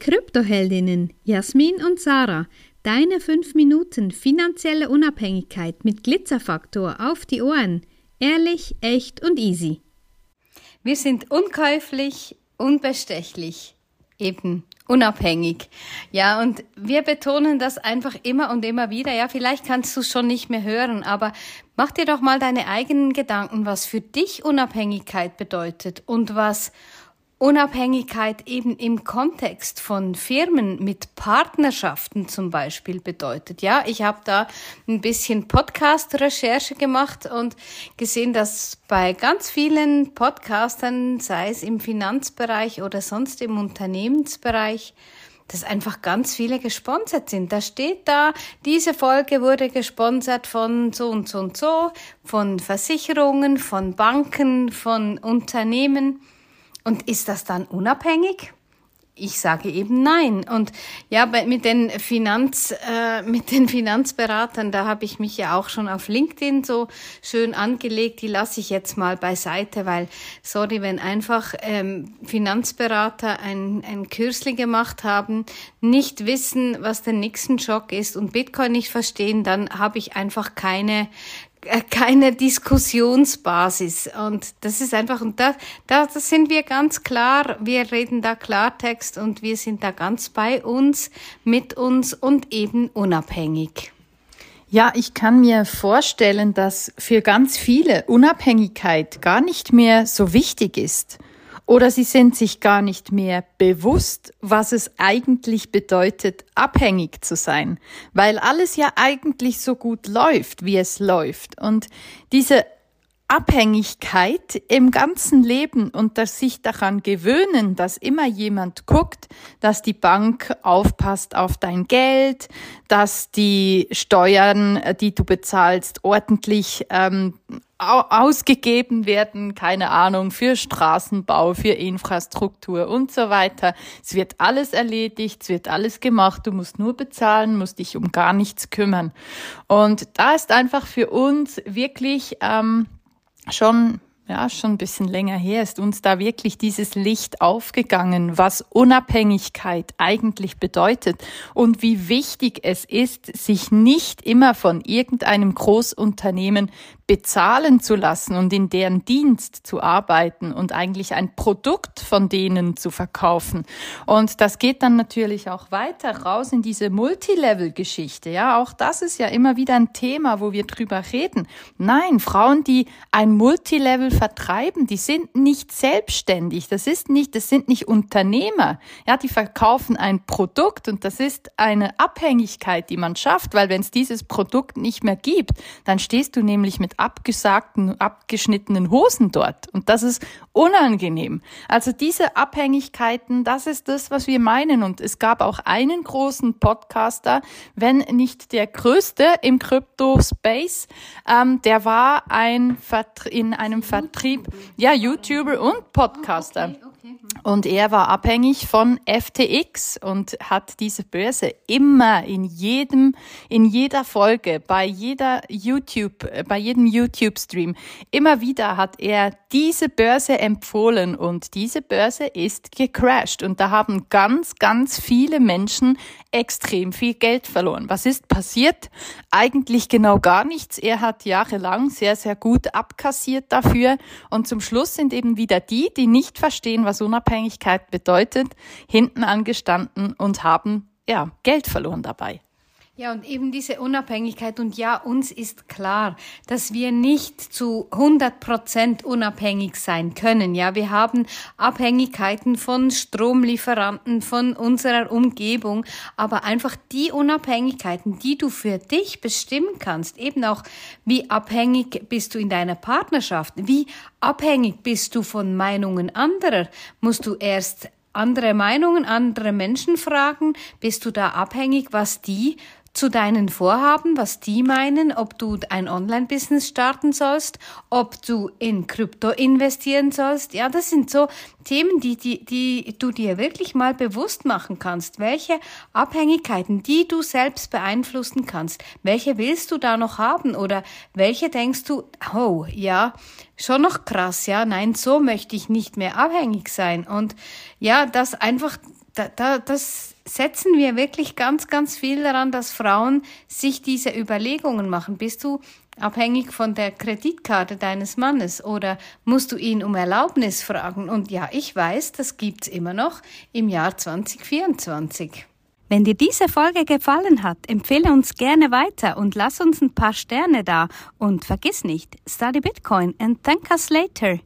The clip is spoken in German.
Kryptoheldinnen Jasmin und Sarah. Deine 5 Minuten finanzielle Unabhängigkeit mit Glitzerfaktor auf die Ohren. Ehrlich, echt und easy. Wir sind unkäuflich, unbestechlich, eben unabhängig. Ja, und wir betonen das einfach immer und immer wieder. Ja, vielleicht kannst du es schon nicht mehr hören, aber mach dir doch mal deine eigenen Gedanken, was für dich Unabhängigkeit bedeutet und was Unabhängigkeit eben im Kontext von Firmen mit Partnerschaften zum Beispiel bedeutet. Ja, ich habe da ein bisschen Podcast-Recherche gemacht und gesehen, dass bei ganz vielen Podcastern, sei es im Finanzbereich oder sonst im Unternehmensbereich, dass einfach ganz viele gesponsert sind. Da steht da, diese Folge wurde gesponsert von so und so und so, von Versicherungen, von Banken, von Unternehmen. Und ist das dann unabhängig? Ich sage eben nein. Und ja, mit den Finanz, äh, mit den Finanzberatern, da habe ich mich ja auch schon auf LinkedIn so schön angelegt. Die lasse ich jetzt mal beiseite, weil, sorry, wenn einfach ähm, Finanzberater ein, ein Kürzli gemacht haben, nicht wissen, was der nächsten Schock ist und Bitcoin nicht verstehen, dann habe ich einfach keine, keine Diskussionsbasis. Und das ist einfach, und da, da das sind wir ganz klar, wir reden da Klartext und wir sind da ganz bei uns, mit uns und eben unabhängig. Ja, ich kann mir vorstellen, dass für ganz viele Unabhängigkeit gar nicht mehr so wichtig ist. Oder sie sind sich gar nicht mehr bewusst, was es eigentlich bedeutet, abhängig zu sein, weil alles ja eigentlich so gut läuft, wie es läuft. Und diese Abhängigkeit im ganzen Leben und das sich daran gewöhnen, dass immer jemand guckt, dass die Bank aufpasst auf dein Geld, dass die Steuern, die du bezahlst, ordentlich ähm, ausgegeben werden, keine Ahnung, für Straßenbau, für Infrastruktur und so weiter. Es wird alles erledigt, es wird alles gemacht, du musst nur bezahlen, musst dich um gar nichts kümmern. Und da ist einfach für uns wirklich ähm, schon ja, schon ein bisschen länger her, ist uns da wirklich dieses Licht aufgegangen, was Unabhängigkeit eigentlich bedeutet und wie wichtig es ist, sich nicht immer von irgendeinem Großunternehmen bezahlen zu lassen und in deren Dienst zu arbeiten und eigentlich ein Produkt von denen zu verkaufen. Und das geht dann natürlich auch weiter raus in diese Multilevel-Geschichte. Ja, auch das ist ja immer wieder ein Thema, wo wir drüber reden. Nein, Frauen, die ein Multilevel vertreiben, die sind nicht selbstständig. Das ist nicht, das sind nicht Unternehmer. Ja, die verkaufen ein Produkt und das ist eine Abhängigkeit, die man schafft, weil wenn es dieses Produkt nicht mehr gibt, dann stehst du nämlich mit abgesagten, abgeschnittenen Hosen dort. Und das ist unangenehm. Also diese Abhängigkeiten, das ist das, was wir meinen. Und es gab auch einen großen Podcaster, wenn nicht der größte im Crypto-Space, ähm, der war ein Vertr in einem Vertrieb, ja, YouTuber und Podcaster. Und er war abhängig von FTX und hat diese Börse immer in jedem, in jeder Folge, bei jeder YouTube, bei jedem YouTube-Stream, immer wieder hat er diese Börse empfohlen und diese Börse ist gecrashed und da haben ganz, ganz viele Menschen extrem viel Geld verloren. Was ist passiert? Eigentlich genau gar nichts. Er hat jahrelang sehr, sehr gut abkassiert dafür und zum Schluss sind eben wieder die, die nicht verstehen, was Unabhängigkeit bedeutet, hinten angestanden und haben ja Geld verloren dabei. Ja, und eben diese Unabhängigkeit. Und ja, uns ist klar, dass wir nicht zu 100 Prozent unabhängig sein können. Ja, wir haben Abhängigkeiten von Stromlieferanten, von unserer Umgebung. Aber einfach die Unabhängigkeiten, die du für dich bestimmen kannst, eben auch, wie abhängig bist du in deiner Partnerschaft? Wie abhängig bist du von Meinungen anderer? Musst du erst andere Meinungen, andere Menschen fragen? Bist du da abhängig, was die zu deinen Vorhaben, was die meinen, ob du ein Online-Business starten sollst, ob du in Krypto investieren sollst. Ja, das sind so Themen, die, die, die du dir wirklich mal bewusst machen kannst. Welche Abhängigkeiten, die du selbst beeinflussen kannst, welche willst du da noch haben oder welche denkst du, oh, ja, schon noch krass, ja, nein, so möchte ich nicht mehr abhängig sein. Und ja, das einfach da, da, das setzen wir wirklich ganz, ganz viel daran, dass Frauen sich diese Überlegungen machen. Bist du abhängig von der Kreditkarte deines Mannes oder musst du ihn um Erlaubnis fragen? Und ja, ich weiß, das gibt's immer noch im Jahr 2024. Wenn dir diese Folge gefallen hat, empfehle uns gerne weiter und lass uns ein paar Sterne da. Und vergiss nicht, study Bitcoin and thank us later.